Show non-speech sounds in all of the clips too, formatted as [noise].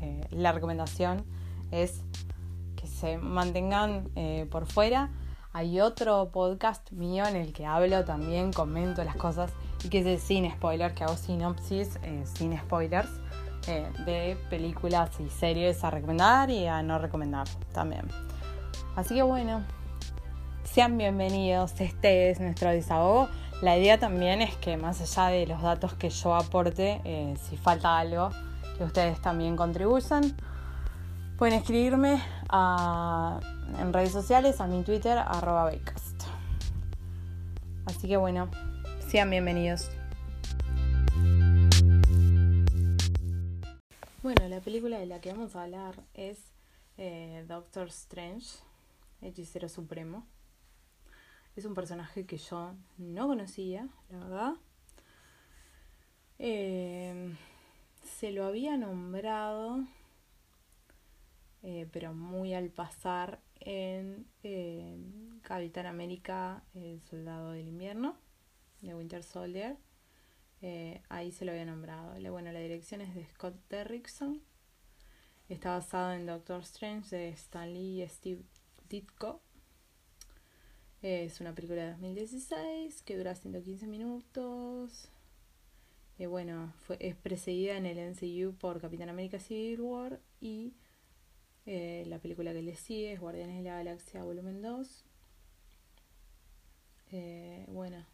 eh, la recomendación es que se mantengan eh, por fuera. Hay otro podcast mío en el que hablo también, comento las cosas y que es sin spoilers, que hago sinopsis eh, sin spoilers de películas y series a recomendar y a no recomendar también. Así que bueno, sean bienvenidos, este es nuestro desahogo. La idea también es que más allá de los datos que yo aporte, si falta algo, que ustedes también contribuyan. Pueden escribirme en redes sociales, a mi Twitter, arroba Baycast. Así que bueno, sean bienvenidos. Bueno, la película de la que vamos a hablar es eh, Doctor Strange, Hechicero Supremo. Es un personaje que yo no conocía, la verdad. Eh, se lo había nombrado, eh, pero muy al pasar, en Capitán América, el Soldado del Invierno, de Winter Soldier. Eh, ahí se lo había nombrado. Bueno, la dirección es de Scott Derrickson. Está basado en Doctor Strange de Stan Lee y Steve Ditko. es una película de 2016 que dura 115 minutos bueno, fue, es precedida en el NCU por Capitán América Civil War y eh, la película que le sigue es Guardianes de la Galaxia Volumen 2. Eh, bueno,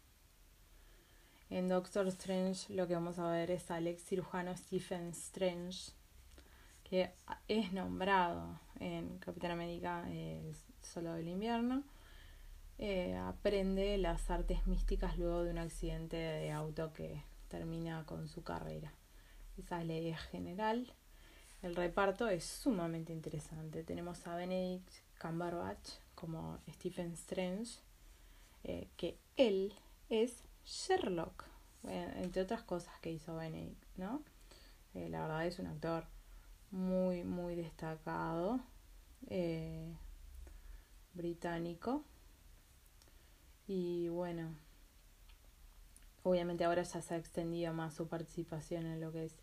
en Doctor Strange lo que vamos a ver es al ex cirujano Stephen Strange, que es nombrado en Capitán América el Soldado del Invierno. Eh, aprende las artes místicas luego de un accidente de auto que termina con su carrera. Esa es la idea general. El reparto es sumamente interesante. Tenemos a Benedict Cumberbatch como Stephen Strange, eh, que él es Sherlock, entre otras cosas que hizo Benedict, ¿no? Eh, la verdad es un actor muy, muy destacado, eh, británico. Y bueno, Obviamente ahora ya se ha extendido más su participación en lo que es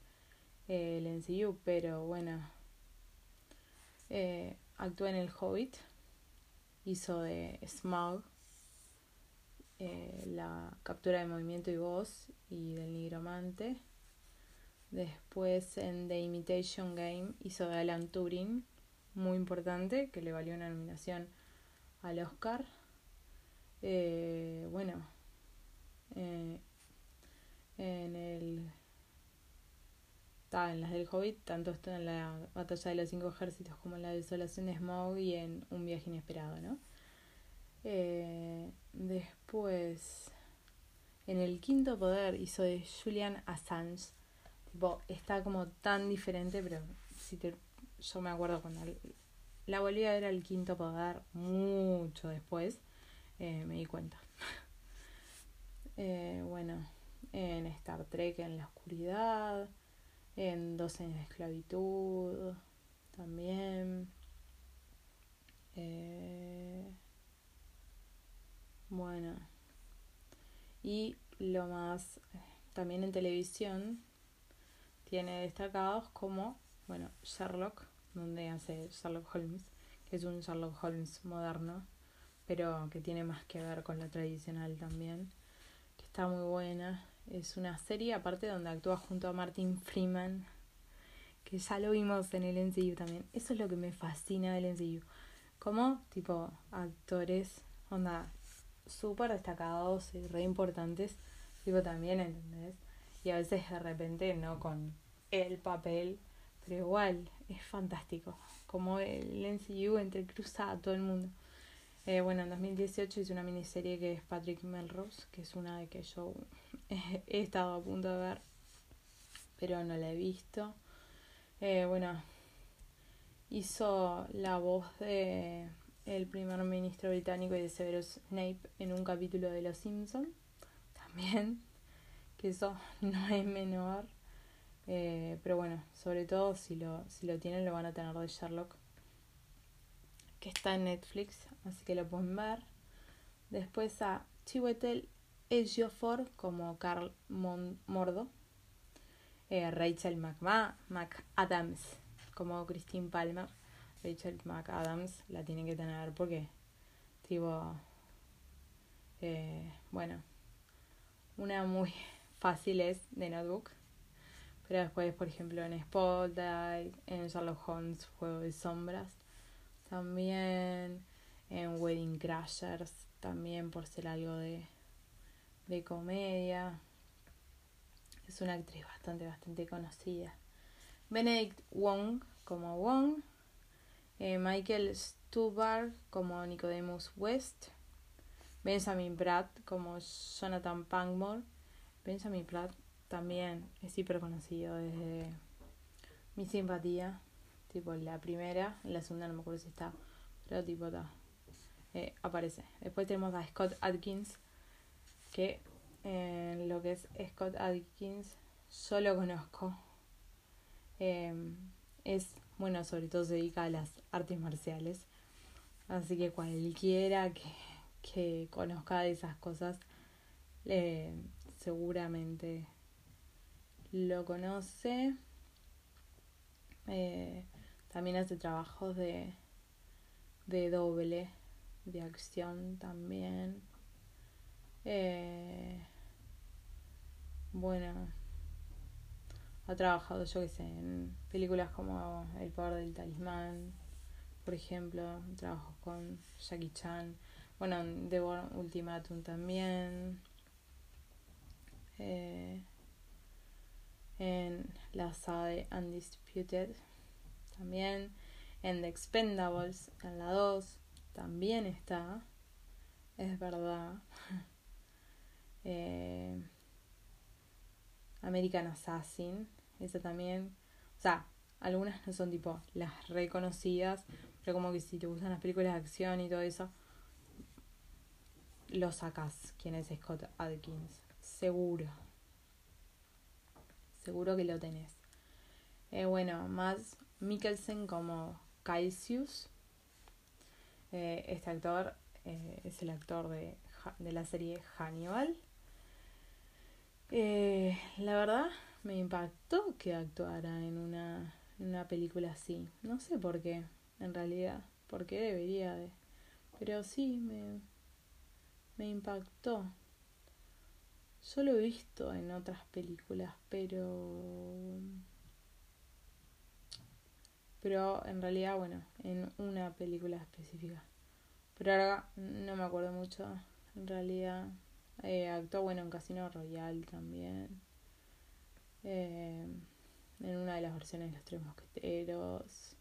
eh, el NCU, pero bueno, eh, actuó en El Hobbit, hizo de Smog eh, la captura de movimiento y voz y del nigromante. Después en The Imitation Game hizo de Alan Turing, muy importante, que le valió una nominación al Oscar. bueno, en el en las del Hobbit, tanto esto en la batalla de los cinco ejércitos como en la desolación de Smaug y en un viaje inesperado, ¿no? Eh, después, en el quinto poder hizo de Julian Assange. Tipo, está como tan diferente, pero si te, yo me acuerdo cuando la volví a ver al quinto poder mucho después, eh, me di cuenta. [laughs] eh, bueno, en Star Trek en la oscuridad, en Dos años de esclavitud también. Eh, bueno, y lo más, también en televisión tiene destacados como, bueno, Sherlock, donde hace Sherlock Holmes, que es un Sherlock Holmes moderno, pero que tiene más que ver con la tradicional también, que está muy buena es una serie aparte donde actúa junto a Martin Freeman, que ya lo vimos en el NCU también. Eso es lo que me fascina del NCU. Como, tipo, actores, onda, súper destacados y re importantes, tipo también, ¿entendés? Y a veces de repente no con el papel, pero igual, es fantástico. Como el NCU entrecruza a todo el mundo. Eh, bueno, en 2018 hice una miniserie que es Patrick Melrose, que es una de que yo [laughs] he estado a punto de ver, pero no la he visto. Eh, bueno, hizo la voz de el primer ministro británico y de Severus Snape en un capítulo de Los Simpson [laughs] también que eso [laughs] no es menor eh, pero bueno sobre todo si lo si lo tienen lo van a tener de Sherlock que está en Netflix así que lo pueden ver. Después a Chiwetel Ejiofor como Carl Mordo. Eh, Rachel McAdams como Christine Palmer. Rachel McAdams la tienen que tener porque, tipo, eh, bueno, una muy [laughs] fácil es de Notebook, pero después, por ejemplo, en Spotlight, en Sherlock Holmes, Juego de Sombras, también Crashers, también por ser algo de, de comedia. Es una actriz bastante, bastante conocida. Benedict Wong como Wong eh, Michael Stubar como Nicodemus West, Benjamin Pratt como Jonathan Pangmore. Benjamin Pratt también es hiper conocido desde mi simpatía, tipo la primera, la segunda no me acuerdo si está, pero tipo está, eh, aparece. Después tenemos a Scott Adkins, que en lo que es Scott Adkins solo conozco. Eh, es bueno, sobre todo se dedica a las artes marciales. Así que cualquiera que, que conozca de esas cosas, eh, seguramente lo conoce. Eh, también hace trabajos de, de doble, de acción también. Eh, bueno, ha trabajado, yo que sé, en películas como El poder del talismán, por ejemplo, trabajo con Jackie Chan, bueno, en The Ultimatum también, eh, en la saga de Undisputed también, en The Expendables, en la 2, también está, es verdad. [laughs] eh, American Assassin, esa también. O sea, algunas no son tipo las reconocidas, pero como que si te gustan las películas de acción y todo eso, lo sacas. ¿Quién es Scott Adkins? Seguro. Seguro que lo tenés. Eh, bueno, más Mikkelsen como Caisius. Eh, este actor eh, es el actor de, de la serie Hannibal. Eh, la verdad me impactó que actuara en una, una película así. No sé por qué, en realidad. ¿Por qué debería de? Pero sí, me, me impactó. Yo lo he visto en otras películas, pero... Pero en realidad, bueno, en una película específica. Pero ahora no me acuerdo mucho, en realidad. Eh, actuó bueno en Casino Royale también. Eh, en una de las versiones de Los Tres Mosqueteros.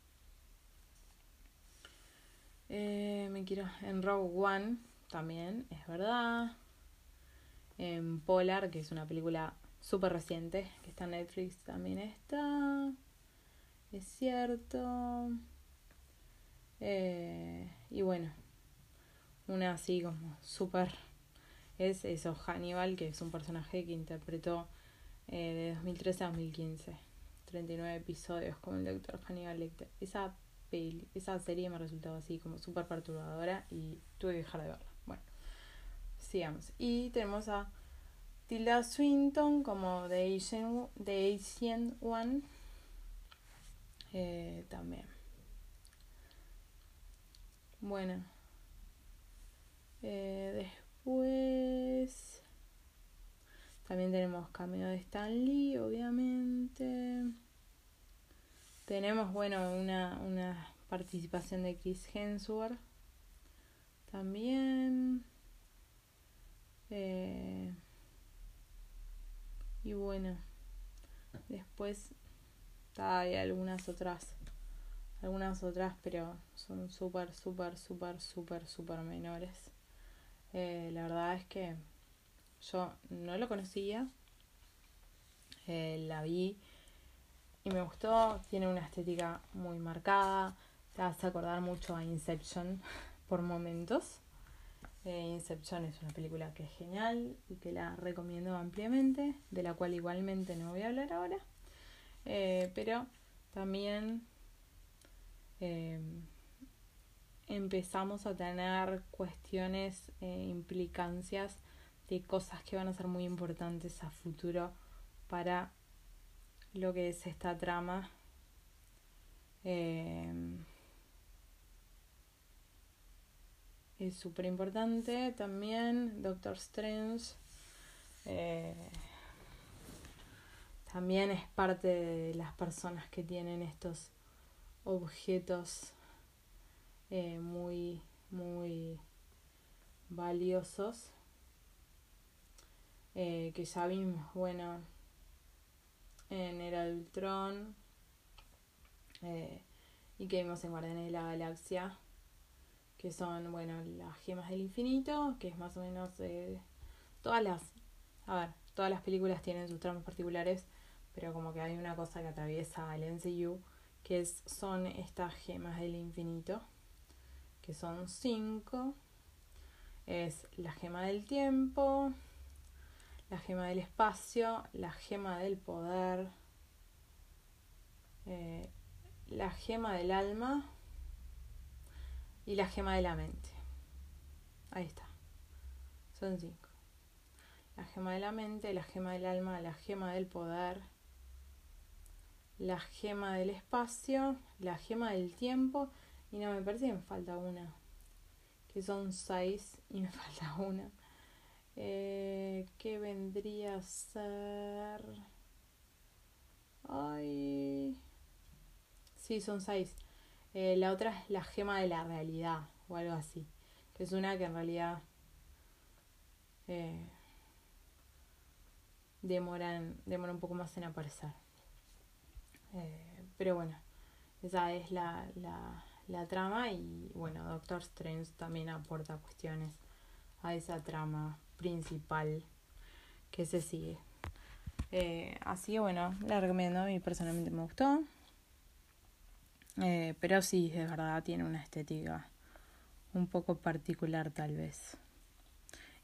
Eh, me quiero. En Rogue One también, es verdad. En Polar, que es una película súper reciente, que está en Netflix, también está. Es cierto. Eh, y bueno, una así como súper es eso, Hannibal, que es un personaje que interpretó eh, de 2013 a 2015. 39 episodios como el doctor Hannibal Lecter. Esa, peli, esa serie me resultado así como súper perturbadora y tuve que dejar de verla. Bueno, sigamos. Y tenemos a Tilda Swinton como The Asian, The Asian One. Eh, también. Bueno. Eh, pues también tenemos cameo de Stan Lee, obviamente. Tenemos, bueno, una, una participación de Chris Hemsworth. También. Eh, y bueno, después hay algunas otras, algunas otras, pero son súper, súper, súper, súper, súper menores. Eh, la verdad es que yo no lo conocía. Eh, la vi y me gustó, tiene una estética muy marcada, te hace acordar mucho a Inception [laughs] por momentos. Eh, Inception es una película que es genial y que la recomiendo ampliamente, de la cual igualmente no voy a hablar ahora. Eh, pero también eh, empezamos a tener cuestiones, e implicancias de cosas que van a ser muy importantes a futuro para lo que es esta trama. Eh, es súper importante también Doctor Strange eh, también es parte de las personas que tienen estos objetos eh, muy muy valiosos que ya vimos bueno en Era Ultron eh, y que vimos en Guardianes de la Galaxia, que son, bueno, las gemas del infinito, que es más o menos eh, todas las, a ver, todas las películas tienen sus tramas particulares, pero como que hay una cosa que atraviesa al MCU, que es, son estas gemas del infinito, que son cinco, es la gema del tiempo, la gema del espacio, la gema del poder, eh, la gema del alma y la gema de la mente. Ahí está. Son cinco. La gema de la mente, la gema del alma, la gema del poder, la gema del espacio, la gema del tiempo y no me parece que me falta una. Que son seis y me [laughs] falta una. Eh, ¿Qué vendría a ser? Ay. Sí, son seis. Eh, la otra es la gema de la realidad o algo así. Que es una que en realidad eh, demora, demora un poco más en aparecer. Eh, pero bueno, esa es la, la, la trama y bueno, Doctor Strange también aporta cuestiones a esa trama principal que se sigue. Eh, así que bueno, la recomiendo, a mí personalmente me gustó. Eh, pero sí, de verdad tiene una estética un poco particular tal vez.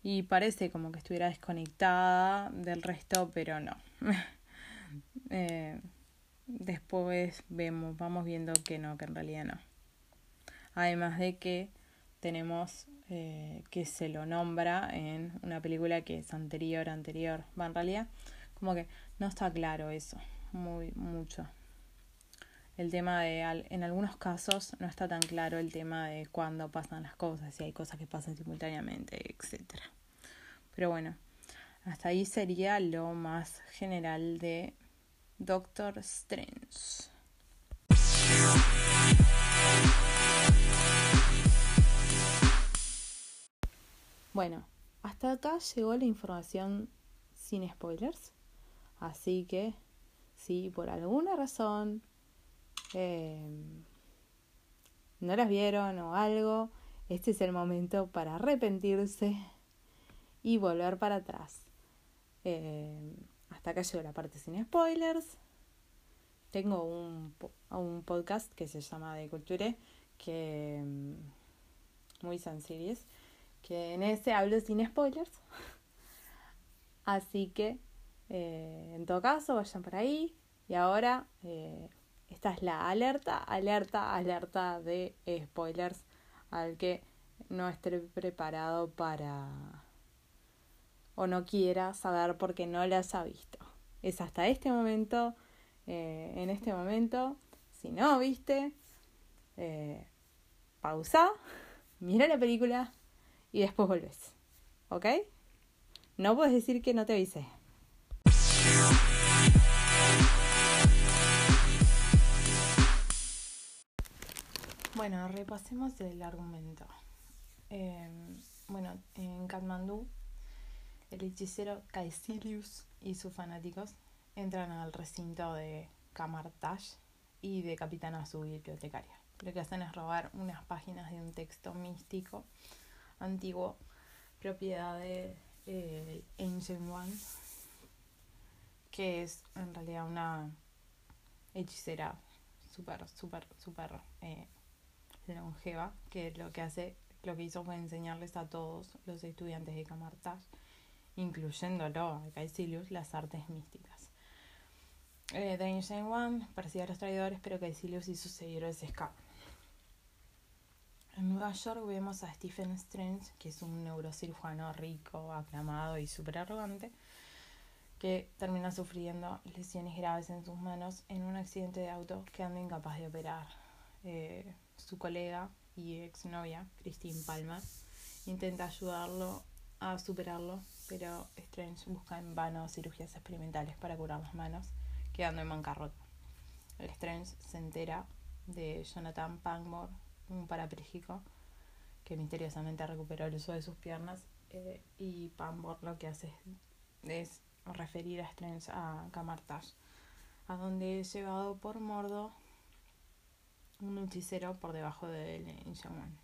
Y parece como que estuviera desconectada del resto, pero no. [laughs] después vemos, vamos viendo que no, que en realidad no. Además de que tenemos eh, que se lo nombra en una película que es anterior, anterior. Va, en realidad, como que no está claro eso, muy, mucho. El tema de, en algunos casos, no está tan claro el tema de cuándo pasan las cosas, si hay cosas que pasan simultáneamente, etc. Pero bueno, hasta ahí sería lo más general de Doctor Strange. Bueno, hasta acá llegó la información sin spoilers. Así que, si por alguna razón em, no las vieron o algo, este es el momento para arrepentirse y volver para atrás. Em, hasta acá llegó la parte sin spoilers. Tengo un, un podcast que se llama De Culture, que em, muy sencillo que en ese hablo sin spoilers. [laughs] Así que, eh, en todo caso, vayan por ahí. Y ahora, eh, esta es la alerta, alerta, alerta de spoilers al que no esté preparado para o no quiera saber porque no las ha visto. Es hasta este momento, eh, en este momento, si no viste, pausa, [laughs] mira la película, y después volvés. ¿Ok? No puedes decir que no te avisé. Bueno, repasemos el argumento. Em, bueno, en Kathmandú, el hechicero Caecilius y sus fanáticos entran al recinto de Kamartash y decapitan a su bibliotecaria. Lo que hacen es robar unas páginas de un texto místico antiguo, propiedad de eh, Ancient One, que es en realidad una hechicera súper, súper, súper eh, longeva, que lo que hace, lo que hizo fue enseñarles a todos los estudiantes de Camartage, incluyéndolo a Caecilius, las artes místicas. Eh, The Ancient One parecía a los traidores, pero Caecilius y sus seguidores escapan. En Nueva York vemos a Stephen Strange, que es un neurocirujano rico, aclamado y súper arrogante, que termina sufriendo lesiones graves en sus manos en un accidente de auto quedando incapaz de operar. Eh, su colega y exnovia, Christine Palmer, intenta ayudarlo a superarlo, pero Strange busca en vano cirugías experimentales para curar las manos, quedando en bancarrota. Strange se entera de Jonathan Pangmore, un parapléjico que misteriosamente recuperó el uso de sus piernas eh, y Pangmore lo que hace es referir a Strange a Camartage, a donde es llevado por Mordo un hechicero por debajo del Inshaman.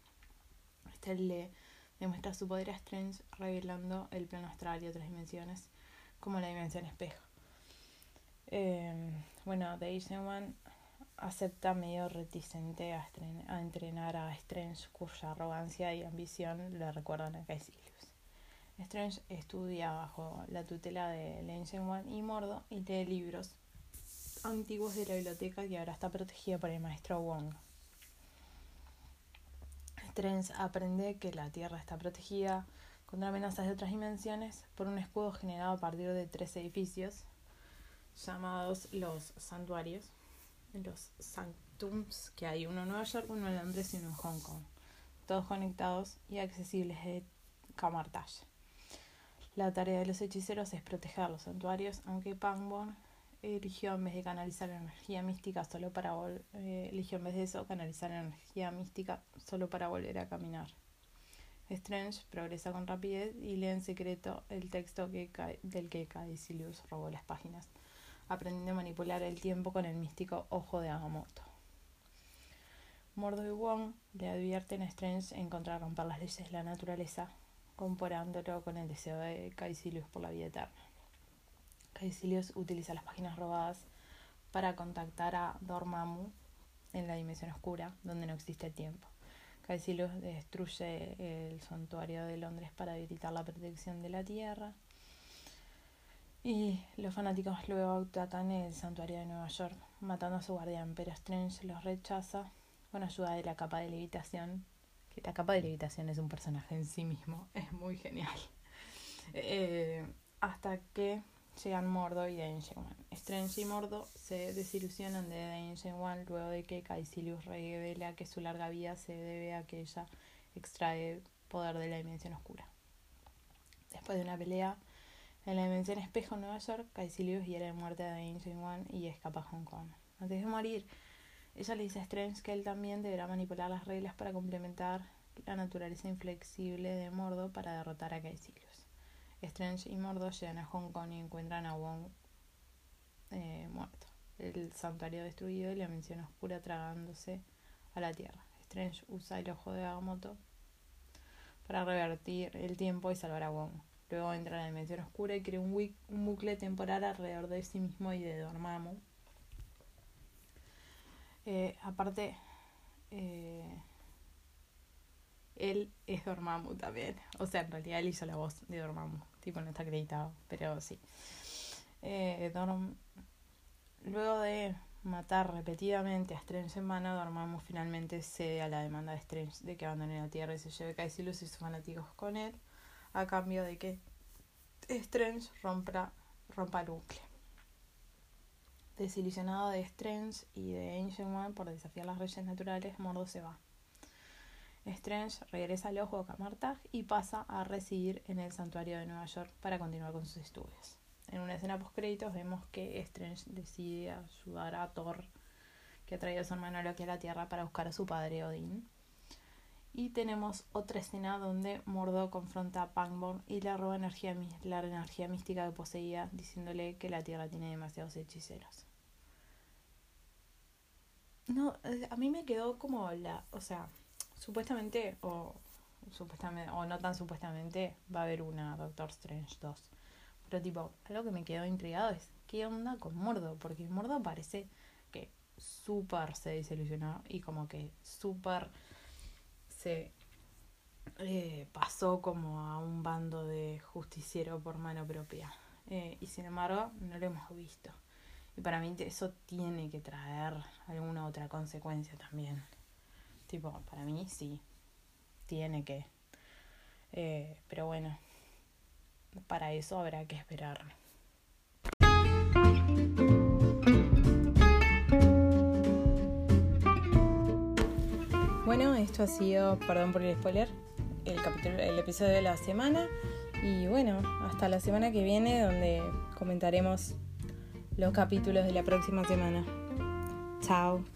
Este le demuestra su poder a Strange revelando el plano astral y otras dimensiones como la dimensión espejo. Eh, bueno, The Asian One acepta medio reticente a, entrenar a Strange, cuya arrogancia y ambición le recuerdan a Caecilius. Strange estudia bajo la tutela de Ancient One y Mordo y lee libros antiguos de la biblioteca que ahora está protegida por el maestro Wong. Strange aprende que la Tierra está protegida contra amenazas de otras dimensiones por un escudo generado a partir de tres edificios llamados los santuarios, los sanctums, que hay uno en Nueva York, uno en Londres y uno en Hong Kong, todos conectados y accesibles de Camartage. La tarea de los hechiceros es proteger los santuarios, aunque Pangborn eligió en vez de canalizar energía mística solo para eh, eligió en vez de eso canalizar energía mística solo para volver a caminar. Strange progresa con rapidez y lee en secreto el texto del que Caecilius robó las páginas, aprendiendo a manipular el tiempo con el místico ojo de Agamotto. Mordo y Wong le advierten a Strange en contra romper las leyes de la naturaleza comparándolo con el deseo de Caecilius por la vida eterna. Caecilius utiliza las páginas robadas para contactar a Dormammu en la dimensión oscura, donde no existe tiempo. Caecilius destruye el santuario de Londres para evitar la protección de la Tierra. Y los fanáticos luego atacan el santuario de Nueva York, matando a su guardián, pero Strange los rechaza con ayuda de la capa de levitación la capa de levitación es un personaje en sí mismo, es muy genial. Eh, hasta que llegan Mordo y Danger One. Strange y Mordo se desilusionan de Danger One luego de que Caecilius revela que su larga vida se debe a que ella extrae poder de la dimensión oscura. Después de una pelea en la dimensión espejo en Nueva York, Caecilius hiere de muerte Danger One y escapa a Hong Kong. Antes de morir, ella le dice a Strange que él también deberá manipular las reglas para complementar la naturaleza inflexible de Mordo para derrotar a Caecilius. Strange y Mordo llegan a Hong Kong y encuentran a Wong eh, muerto, el santuario destruido y la mención oscura tragándose a la tierra. Strange usa el ojo de Agamotto para revertir el tiempo y salvar a Wong. Luego entra en la dimensión oscura y crea un, bucle temporal alrededor de sí mismo y de Dormammu eh, aparte, eh, él es Dormammu también. O sea, en realidad él hizo la voz de Dormammu. Tipo, no está acreditado, pero sí. Eh, Luego de matar repetidamente a Strange en mano, Dormammu finalmente cede a la demanda de Strange de que abandone la Tierra y se lleve Caecilius y sus fanáticos con él, a cambio de que Strange rompa, rompa el bucle. Desilusionado de Strange y de Ancient One por desafiar las leyes naturales, Mordo se va. Strange regresa al ojo de Camartag y pasa a residir en el santuario de Nueva York para continuar con sus estudios. En una escena post créditos vemos que Strange decide ayudar a Thor, que ha traído a su hermano aquí a la Tierra para buscar a su padre Odín. Y tenemos otra escena donde Mordo confronta a Pangborn y le roba energía, la energía mística que poseía, diciéndole que la Tierra tiene demasiados hechiceros. No, eh, a mí me quedó como la, o sea, supuestamente o supuestamente o no tan supuestamente va a haber una Doctor Strange 2. Pero tipo, algo que me quedó intrigado es qué onda con Mordo, porque Mordo parece que súper se desilusionó y como que súper se eh, pasó como a un bando de justiciero por mano propia. Eh, y sin embargo, no lo hemos visto. Y para mí eso tiene que traer alguna otra consecuencia también. Tipo, para mí sí, tiene que. Eh, pero bueno, para eso habrá que esperar. Bueno, esto ha sido, perdón por el spoiler, el, capítulo, el episodio de la semana. Y bueno, hasta la semana que viene donde comentaremos los capítulos de la próxima semana. Chao.